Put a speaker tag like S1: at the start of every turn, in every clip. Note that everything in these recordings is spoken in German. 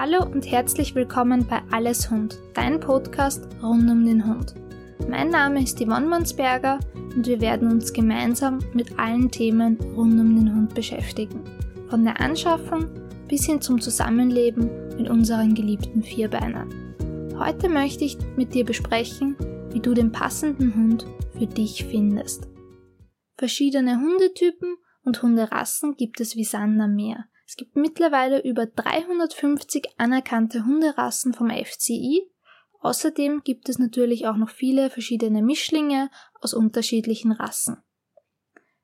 S1: Hallo und herzlich willkommen bei Alles Hund, dein Podcast rund um den Hund. Mein Name ist Yvonne Mansberger und wir werden uns gemeinsam mit allen Themen rund um den Hund beschäftigen. Von der Anschaffung bis hin zum Zusammenleben mit unseren geliebten Vierbeinern. Heute möchte ich mit dir besprechen, wie du den passenden Hund für dich findest. Verschiedene Hundetypen und Hunderassen gibt es wie Sand am Meer. Es gibt mittlerweile über 350 anerkannte Hunderassen vom FCI. Außerdem gibt es natürlich auch noch viele verschiedene Mischlinge aus unterschiedlichen Rassen.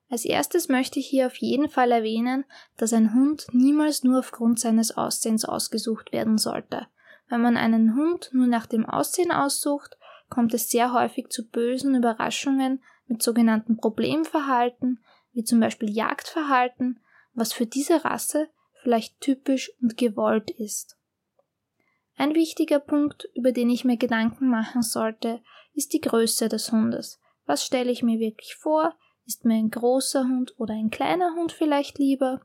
S1: Als erstes möchte ich hier auf jeden Fall erwähnen, dass ein Hund niemals nur aufgrund seines Aussehens ausgesucht werden sollte. Wenn man einen Hund nur nach dem Aussehen aussucht, kommt es sehr häufig zu bösen Überraschungen mit sogenannten Problemverhalten, wie zum Beispiel Jagdverhalten, was für diese Rasse vielleicht typisch und gewollt ist. Ein wichtiger Punkt, über den ich mir Gedanken machen sollte, ist die Größe des Hundes. Was stelle ich mir wirklich vor? Ist mir ein großer Hund oder ein kleiner Hund vielleicht lieber?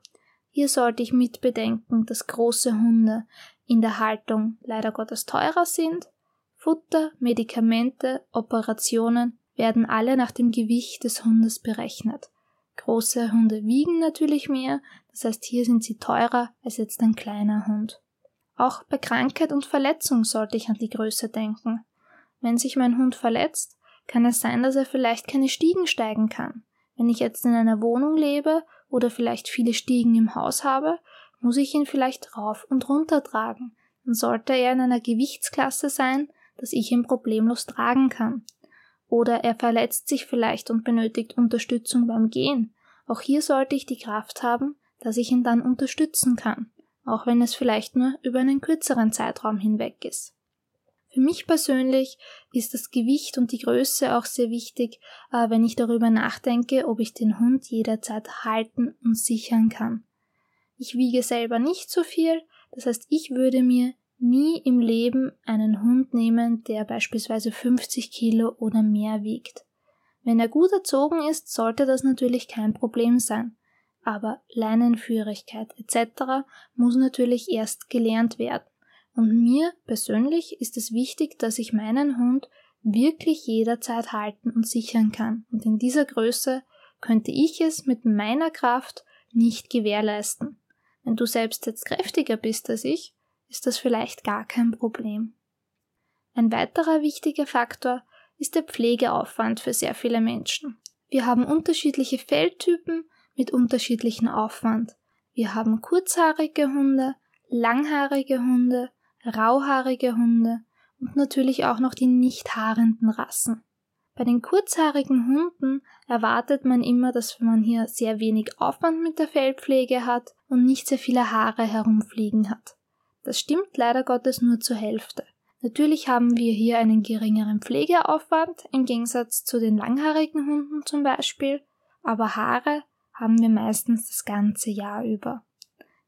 S1: Hier sollte ich mitbedenken, dass große Hunde in der Haltung leider Gottes teurer sind. Futter, Medikamente, Operationen werden alle nach dem Gewicht des Hundes berechnet. Große Hunde wiegen natürlich mehr, das heißt hier sind sie teurer als jetzt ein kleiner Hund. Auch bei Krankheit und Verletzung sollte ich an die Größe denken. Wenn sich mein Hund verletzt, kann es sein, dass er vielleicht keine Stiegen steigen kann. Wenn ich jetzt in einer Wohnung lebe oder vielleicht viele Stiegen im Haus habe, muss ich ihn vielleicht rauf und runter tragen. Dann sollte er in einer Gewichtsklasse sein, dass ich ihn problemlos tragen kann. Oder er verletzt sich vielleicht und benötigt Unterstützung beim Gehen. Auch hier sollte ich die Kraft haben, dass ich ihn dann unterstützen kann, auch wenn es vielleicht nur über einen kürzeren Zeitraum hinweg ist. Für mich persönlich ist das Gewicht und die Größe auch sehr wichtig, äh, wenn ich darüber nachdenke, ob ich den Hund jederzeit halten und sichern kann. Ich wiege selber nicht so viel, das heißt, ich würde mir nie im Leben einen Hund nehmen, der beispielsweise 50 Kilo oder mehr wiegt. Wenn er gut erzogen ist, sollte das natürlich kein Problem sein. Aber Leinenführigkeit etc. muss natürlich erst gelernt werden. Und mir persönlich ist es wichtig, dass ich meinen Hund wirklich jederzeit halten und sichern kann. Und in dieser Größe könnte ich es mit meiner Kraft nicht gewährleisten. Wenn du selbst jetzt kräftiger bist als ich, ist das vielleicht gar kein Problem. Ein weiterer wichtiger Faktor ist der Pflegeaufwand für sehr viele Menschen. Wir haben unterschiedliche Feldtypen mit unterschiedlichen Aufwand. Wir haben kurzhaarige Hunde, langhaarige Hunde, rauhaarige Hunde und natürlich auch noch die nicht haarenden Rassen. Bei den kurzhaarigen Hunden erwartet man immer, dass man hier sehr wenig Aufwand mit der Fellpflege hat und nicht sehr viele Haare herumfliegen hat. Das stimmt leider Gottes nur zur Hälfte. Natürlich haben wir hier einen geringeren Pflegeaufwand im Gegensatz zu den langhaarigen Hunden zum Beispiel, aber Haare haben wir meistens das ganze Jahr über.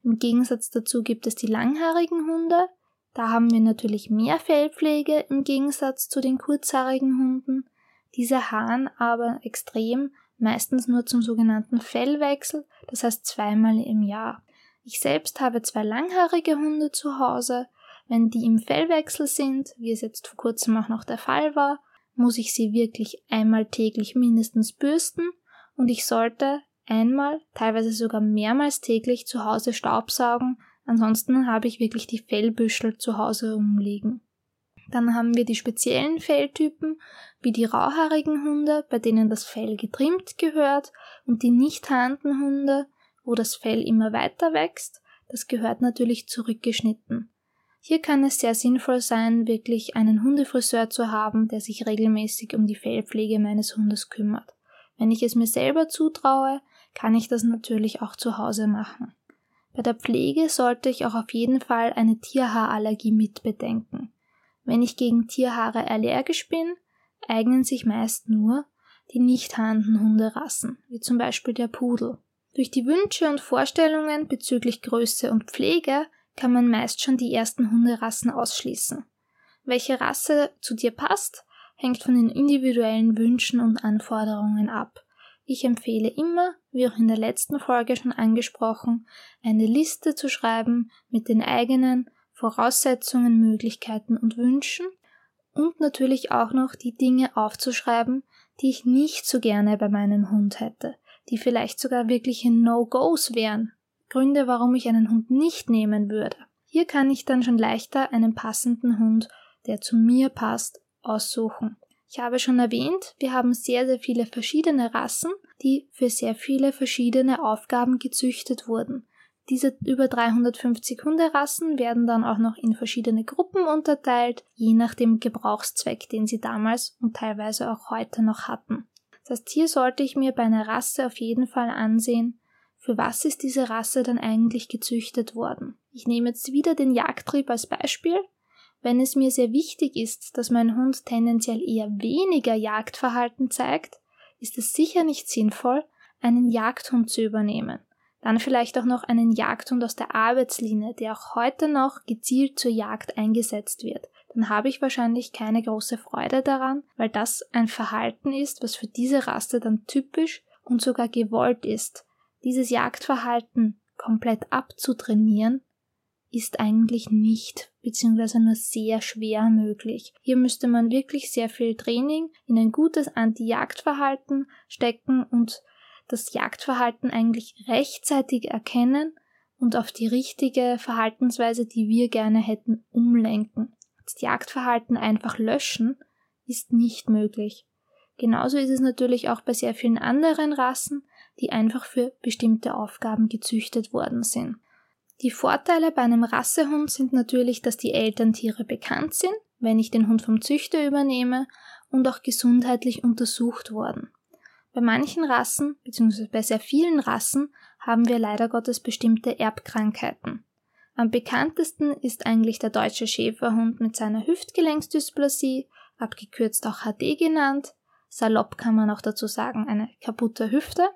S1: Im Gegensatz dazu gibt es die langhaarigen Hunde, da haben wir natürlich mehr Fellpflege im Gegensatz zu den kurzhaarigen Hunden. Diese haaren aber extrem, meistens nur zum sogenannten Fellwechsel, das heißt zweimal im Jahr. Ich selbst habe zwei langhaarige Hunde zu Hause. Wenn die im Fellwechsel sind, wie es jetzt vor kurzem auch noch der Fall war, muss ich sie wirklich einmal täglich mindestens bürsten und ich sollte einmal, teilweise sogar mehrmals täglich zu Hause Staubsaugen, ansonsten habe ich wirklich die Fellbüschel zu Hause umliegen. Dann haben wir die speziellen Felltypen, wie die rauhaarigen Hunde, bei denen das Fell getrimmt gehört, und die nicht haarenden Hunde, wo das Fell immer weiter wächst, das gehört natürlich zurückgeschnitten. Hier kann es sehr sinnvoll sein, wirklich einen Hundefriseur zu haben, der sich regelmäßig um die Fellpflege meines Hundes kümmert. Wenn ich es mir selber zutraue, kann ich das natürlich auch zu Hause machen. Bei der Pflege sollte ich auch auf jeden Fall eine Tierhaarallergie mitbedenken. Wenn ich gegen Tierhaare allergisch bin, eignen sich meist nur die nicht haarenden Hunderassen, wie zum Beispiel der Pudel. Durch die Wünsche und Vorstellungen bezüglich Größe und Pflege kann man meist schon die ersten Hunderassen ausschließen. Welche Rasse zu dir passt, hängt von den individuellen Wünschen und Anforderungen ab. Ich empfehle immer, wie auch in der letzten Folge schon angesprochen, eine Liste zu schreiben mit den eigenen Voraussetzungen, Möglichkeiten und Wünschen und natürlich auch noch die Dinge aufzuschreiben, die ich nicht so gerne bei meinem Hund hätte, die vielleicht sogar wirkliche No-Gos wären, Gründe, warum ich einen Hund nicht nehmen würde. Hier kann ich dann schon leichter einen passenden Hund, der zu mir passt, aussuchen. Ich habe schon erwähnt, wir haben sehr, sehr viele verschiedene Rassen, die für sehr viele verschiedene Aufgaben gezüchtet wurden. Diese über 350 Hunderassen werden dann auch noch in verschiedene Gruppen unterteilt, je nach dem Gebrauchszweck, den sie damals und teilweise auch heute noch hatten. Das hier sollte ich mir bei einer Rasse auf jeden Fall ansehen, für was ist diese Rasse dann eigentlich gezüchtet worden. Ich nehme jetzt wieder den Jagdtrieb als Beispiel. Wenn es mir sehr wichtig ist, dass mein Hund tendenziell eher weniger Jagdverhalten zeigt, ist es sicher nicht sinnvoll, einen Jagdhund zu übernehmen. Dann vielleicht auch noch einen Jagdhund aus der Arbeitslinie, der auch heute noch gezielt zur Jagd eingesetzt wird. Dann habe ich wahrscheinlich keine große Freude daran, weil das ein Verhalten ist, was für diese Rasse dann typisch und sogar gewollt ist. Dieses Jagdverhalten komplett abzutrainieren, ist eigentlich nicht bzw. nur sehr schwer möglich. Hier müsste man wirklich sehr viel Training in ein gutes Anti-Jagdverhalten stecken und das Jagdverhalten eigentlich rechtzeitig erkennen und auf die richtige Verhaltensweise, die wir gerne hätten, umlenken. Das Jagdverhalten einfach löschen ist nicht möglich. Genauso ist es natürlich auch bei sehr vielen anderen Rassen, die einfach für bestimmte Aufgaben gezüchtet worden sind. Die Vorteile bei einem Rassehund sind natürlich, dass die Elterntiere bekannt sind, wenn ich den Hund vom Züchter übernehme und auch gesundheitlich untersucht worden. Bei manchen Rassen, beziehungsweise bei sehr vielen Rassen, haben wir leider Gottes bestimmte Erbkrankheiten. Am bekanntesten ist eigentlich der deutsche Schäferhund mit seiner Hüftgelenksdysplasie, abgekürzt auch HD genannt. Salopp kann man auch dazu sagen, eine kaputte Hüfte.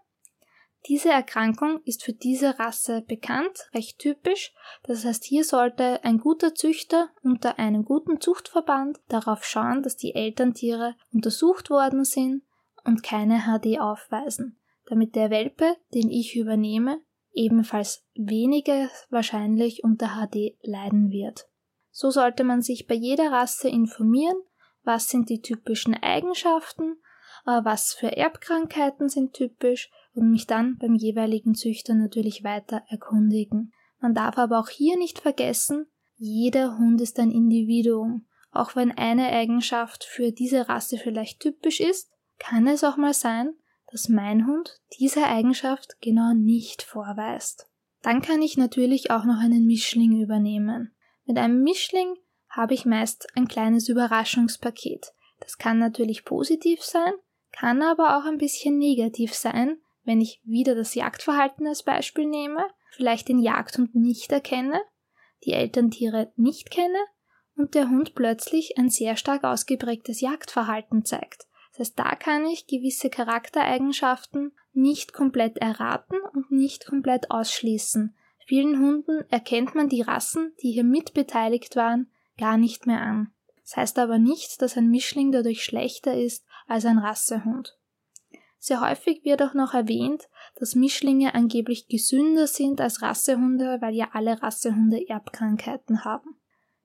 S1: Diese Erkrankung ist für diese Rasse bekannt, recht typisch. Das heißt, hier sollte ein guter Züchter unter einem guten Zuchtverband darauf schauen, dass die Elterntiere untersucht worden sind und keine HD aufweisen, damit der Welpe, den ich übernehme, ebenfalls weniger wahrscheinlich unter HD leiden wird. So sollte man sich bei jeder Rasse informieren, was sind die typischen Eigenschaften, äh, was für Erbkrankheiten sind typisch und mich dann beim jeweiligen Züchter natürlich weiter erkundigen. Man darf aber auch hier nicht vergessen, jeder Hund ist ein Individuum. Auch wenn eine Eigenschaft für diese Rasse vielleicht typisch ist, kann es auch mal sein, dass mein Hund diese Eigenschaft genau nicht vorweist. Dann kann ich natürlich auch noch einen Mischling übernehmen. Mit einem Mischling habe ich meist ein kleines Überraschungspaket. Das kann natürlich positiv sein, kann aber auch ein bisschen negativ sein, wenn ich wieder das Jagdverhalten als Beispiel nehme, vielleicht den Jagdhund nicht erkenne, die Elterntiere nicht kenne und der Hund plötzlich ein sehr stark ausgeprägtes Jagdverhalten zeigt. Das heißt, da kann ich gewisse Charaktereigenschaften nicht komplett erraten und nicht komplett ausschließen. Vielen Hunden erkennt man die Rassen, die hier mitbeteiligt waren, gar nicht mehr an. Das heißt aber nicht, dass ein Mischling dadurch schlechter ist als ein Rassehund. Sehr häufig wird auch noch erwähnt, dass Mischlinge angeblich gesünder sind als Rassehunde, weil ja alle Rassehunde Erbkrankheiten haben.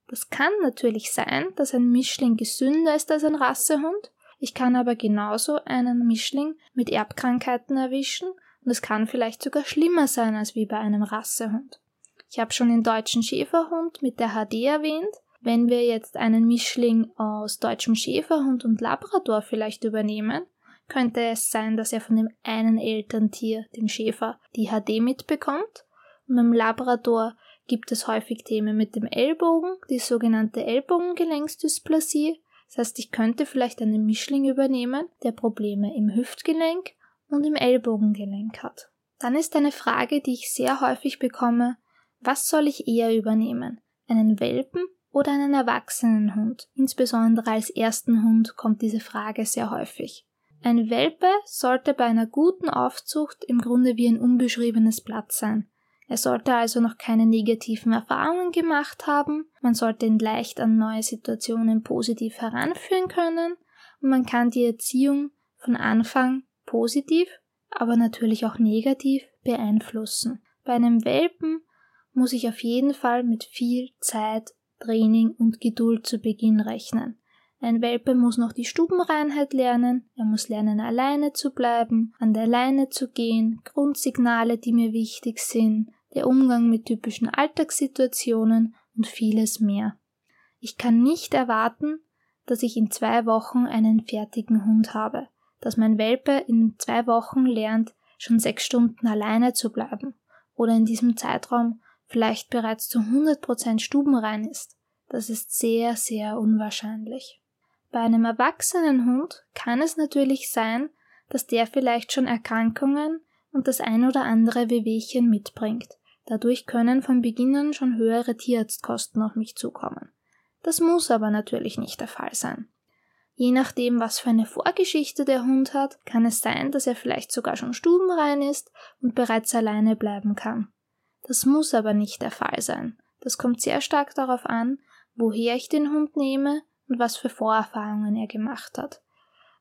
S1: Das kann natürlich sein, dass ein Mischling gesünder ist als ein Rassehund. Ich kann aber genauso einen Mischling mit Erbkrankheiten erwischen und es kann vielleicht sogar schlimmer sein als wie bei einem Rassehund. Ich habe schon den deutschen Schäferhund mit der HD erwähnt. Wenn wir jetzt einen Mischling aus deutschem Schäferhund und Labrador vielleicht übernehmen, könnte es sein, dass er von dem einen Elterntier, dem Schäfer, die HD mitbekommt. Und beim Labrador gibt es häufig Themen mit dem Ellbogen, die sogenannte Ellbogengelenksdysplasie. Das heißt, ich könnte vielleicht einen Mischling übernehmen, der Probleme im Hüftgelenk und im Ellbogengelenk hat. Dann ist eine Frage, die ich sehr häufig bekomme, was soll ich eher übernehmen? Einen Welpen oder einen erwachsenen Hund? Insbesondere als ersten Hund kommt diese Frage sehr häufig. Ein Welpe sollte bei einer guten Aufzucht im Grunde wie ein unbeschriebenes Blatt sein. Er sollte also noch keine negativen Erfahrungen gemacht haben, man sollte ihn leicht an neue Situationen positiv heranführen können und man kann die Erziehung von Anfang positiv, aber natürlich auch negativ beeinflussen. Bei einem Welpen muss ich auf jeden Fall mit viel Zeit, Training und Geduld zu Beginn rechnen. Ein Welpe muss noch die Stubenreinheit lernen, er muss lernen, alleine zu bleiben, an der Leine zu gehen, Grundsignale, die mir wichtig sind, der Umgang mit typischen Alltagssituationen und vieles mehr. Ich kann nicht erwarten, dass ich in zwei Wochen einen fertigen Hund habe, dass mein Welpe in zwei Wochen lernt, schon sechs Stunden alleine zu bleiben oder in diesem Zeitraum vielleicht bereits zu 100% stubenrein ist. Das ist sehr, sehr unwahrscheinlich. Bei einem erwachsenen Hund kann es natürlich sein, dass der vielleicht schon Erkrankungen und das ein oder andere Wehwehchen mitbringt. Dadurch können von Beginn an schon höhere Tierarztkosten auf mich zukommen. Das muss aber natürlich nicht der Fall sein. Je nachdem, was für eine Vorgeschichte der Hund hat, kann es sein, dass er vielleicht sogar schon stubenrein ist und bereits alleine bleiben kann. Das muss aber nicht der Fall sein. Das kommt sehr stark darauf an, woher ich den Hund nehme und was für Vorerfahrungen er gemacht hat.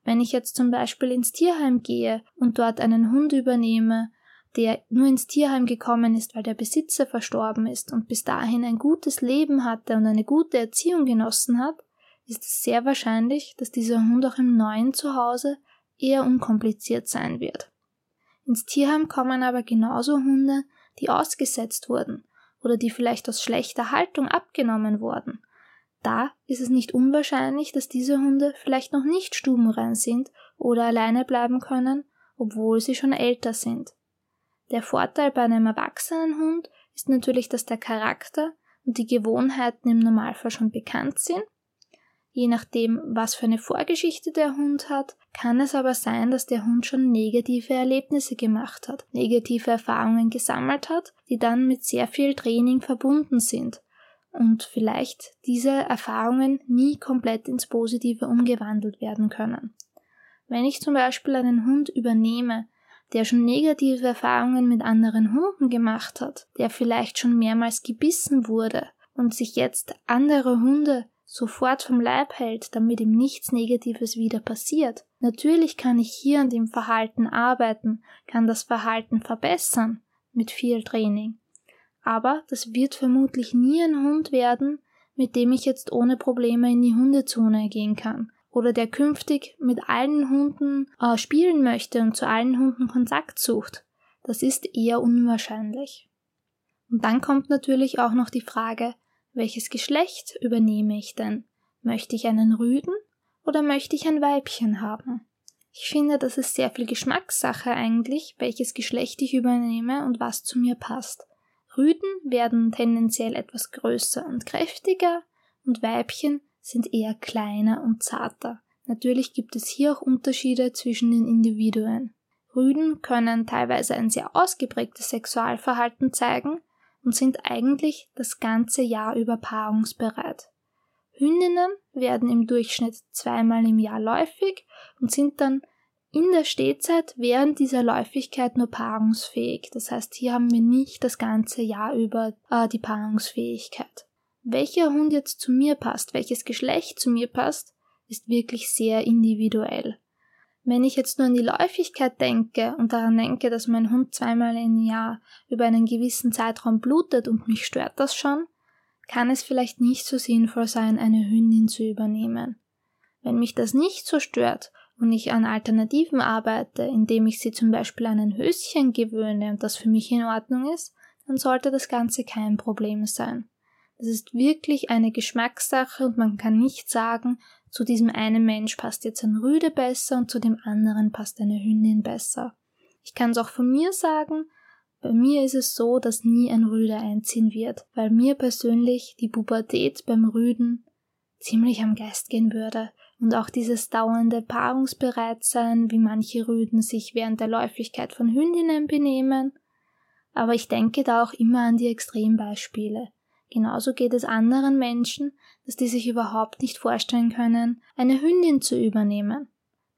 S1: Wenn ich jetzt zum Beispiel ins Tierheim gehe und dort einen Hund übernehme, der nur ins Tierheim gekommen ist, weil der Besitzer verstorben ist und bis dahin ein gutes Leben hatte und eine gute Erziehung genossen hat, ist es sehr wahrscheinlich, dass dieser Hund auch im neuen Zuhause eher unkompliziert sein wird. Ins Tierheim kommen aber genauso Hunde, die ausgesetzt wurden oder die vielleicht aus schlechter Haltung abgenommen wurden da ist es nicht unwahrscheinlich, dass diese Hunde vielleicht noch nicht stubenrein sind oder alleine bleiben können, obwohl sie schon älter sind. Der Vorteil bei einem erwachsenen Hund ist natürlich, dass der Charakter und die Gewohnheiten im Normalfall schon bekannt sind. Je nachdem, was für eine Vorgeschichte der Hund hat, kann es aber sein, dass der Hund schon negative Erlebnisse gemacht hat, negative Erfahrungen gesammelt hat, die dann mit sehr viel Training verbunden sind und vielleicht diese Erfahrungen nie komplett ins Positive umgewandelt werden können. Wenn ich zum Beispiel einen Hund übernehme, der schon negative Erfahrungen mit anderen Hunden gemacht hat, der vielleicht schon mehrmals gebissen wurde und sich jetzt andere Hunde sofort vom Leib hält, damit ihm nichts Negatives wieder passiert. Natürlich kann ich hier an dem Verhalten arbeiten, kann das Verhalten verbessern mit viel Training aber das wird vermutlich nie ein Hund werden, mit dem ich jetzt ohne Probleme in die Hundezone gehen kann oder der künftig mit allen Hunden äh, spielen möchte und zu allen Hunden Kontakt sucht. Das ist eher unwahrscheinlich. Und dann kommt natürlich auch noch die Frage, welches Geschlecht übernehme ich denn? Möchte ich einen Rüden oder möchte ich ein Weibchen haben? Ich finde, das ist sehr viel Geschmackssache eigentlich, welches Geschlecht ich übernehme und was zu mir passt. Rüden werden tendenziell etwas größer und kräftiger und Weibchen sind eher kleiner und zarter. Natürlich gibt es hier auch Unterschiede zwischen den Individuen. Rüden können teilweise ein sehr ausgeprägtes Sexualverhalten zeigen und sind eigentlich das ganze Jahr über paarungsbereit. Hündinnen werden im Durchschnitt zweimal im Jahr läufig und sind dann in der Stehzeit während dieser Läufigkeit nur paarungsfähig. Das heißt, hier haben wir nicht das ganze Jahr über äh, die Paarungsfähigkeit. Welcher Hund jetzt zu mir passt, welches Geschlecht zu mir passt, ist wirklich sehr individuell. Wenn ich jetzt nur an die Läufigkeit denke und daran denke, dass mein Hund zweimal im Jahr über einen gewissen Zeitraum blutet und mich stört das schon, kann es vielleicht nicht so sinnvoll sein, eine Hündin zu übernehmen. Wenn mich das nicht so stört und ich an Alternativen arbeite, indem ich sie zum Beispiel an ein Höschen gewöhne und das für mich in Ordnung ist, dann sollte das Ganze kein Problem sein. Das ist wirklich eine Geschmackssache und man kann nicht sagen, zu diesem einen Mensch passt jetzt ein Rüde besser und zu dem anderen passt eine Hündin besser. Ich kann es auch von mir sagen, bei mir ist es so, dass nie ein Rüde einziehen wird, weil mir persönlich die Pubertät beim Rüden ziemlich am Geist gehen würde. Und auch dieses dauernde Paarungsbereitsein, wie manche Rüden sich während der Läufigkeit von Hündinnen benehmen. Aber ich denke da auch immer an die Extrembeispiele. Genauso geht es anderen Menschen, dass die sich überhaupt nicht vorstellen können, eine Hündin zu übernehmen.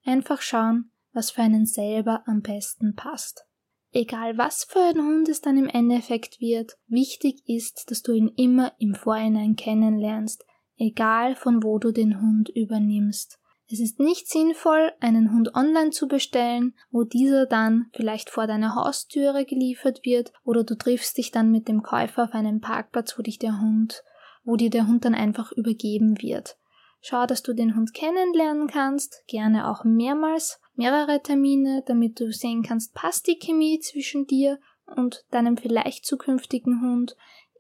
S1: Einfach schauen, was für einen selber am besten passt. Egal was für ein Hund es dann im Endeffekt wird, wichtig ist, dass du ihn immer im Vorhinein kennenlernst, egal von wo du den Hund übernimmst. Es ist nicht sinnvoll, einen Hund online zu bestellen, wo dieser dann vielleicht vor deiner Haustüre geliefert wird oder du triffst dich dann mit dem Käufer auf einem Parkplatz, wo dich der Hund, wo dir der Hund dann einfach übergeben wird. Schau, dass du den Hund kennenlernen kannst, gerne auch mehrmals, mehrere Termine, damit du sehen kannst, passt die Chemie zwischen dir und deinem vielleicht zukünftigen Hund,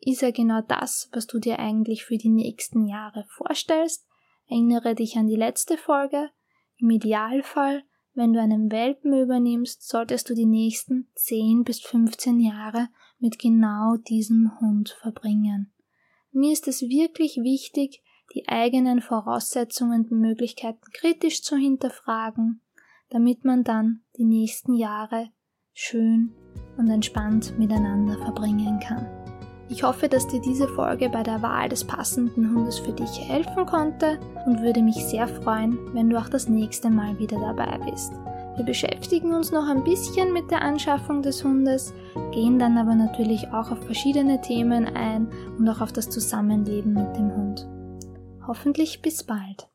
S1: ist er genau das, was du dir eigentlich für die nächsten Jahre vorstellst Erinnere dich an die letzte Folge. Im Idealfall, wenn du einen Welpen übernimmst, solltest du die nächsten 10 bis 15 Jahre mit genau diesem Hund verbringen. Mir ist es wirklich wichtig, die eigenen Voraussetzungen und Möglichkeiten kritisch zu hinterfragen, damit man dann die nächsten Jahre schön und entspannt miteinander verbringen kann. Ich hoffe, dass dir diese Folge bei der Wahl des passenden Hundes für dich helfen konnte und würde mich sehr freuen, wenn du auch das nächste Mal wieder dabei bist. Wir beschäftigen uns noch ein bisschen mit der Anschaffung des Hundes, gehen dann aber natürlich auch auf verschiedene Themen ein und auch auf das Zusammenleben mit dem Hund. Hoffentlich bis bald.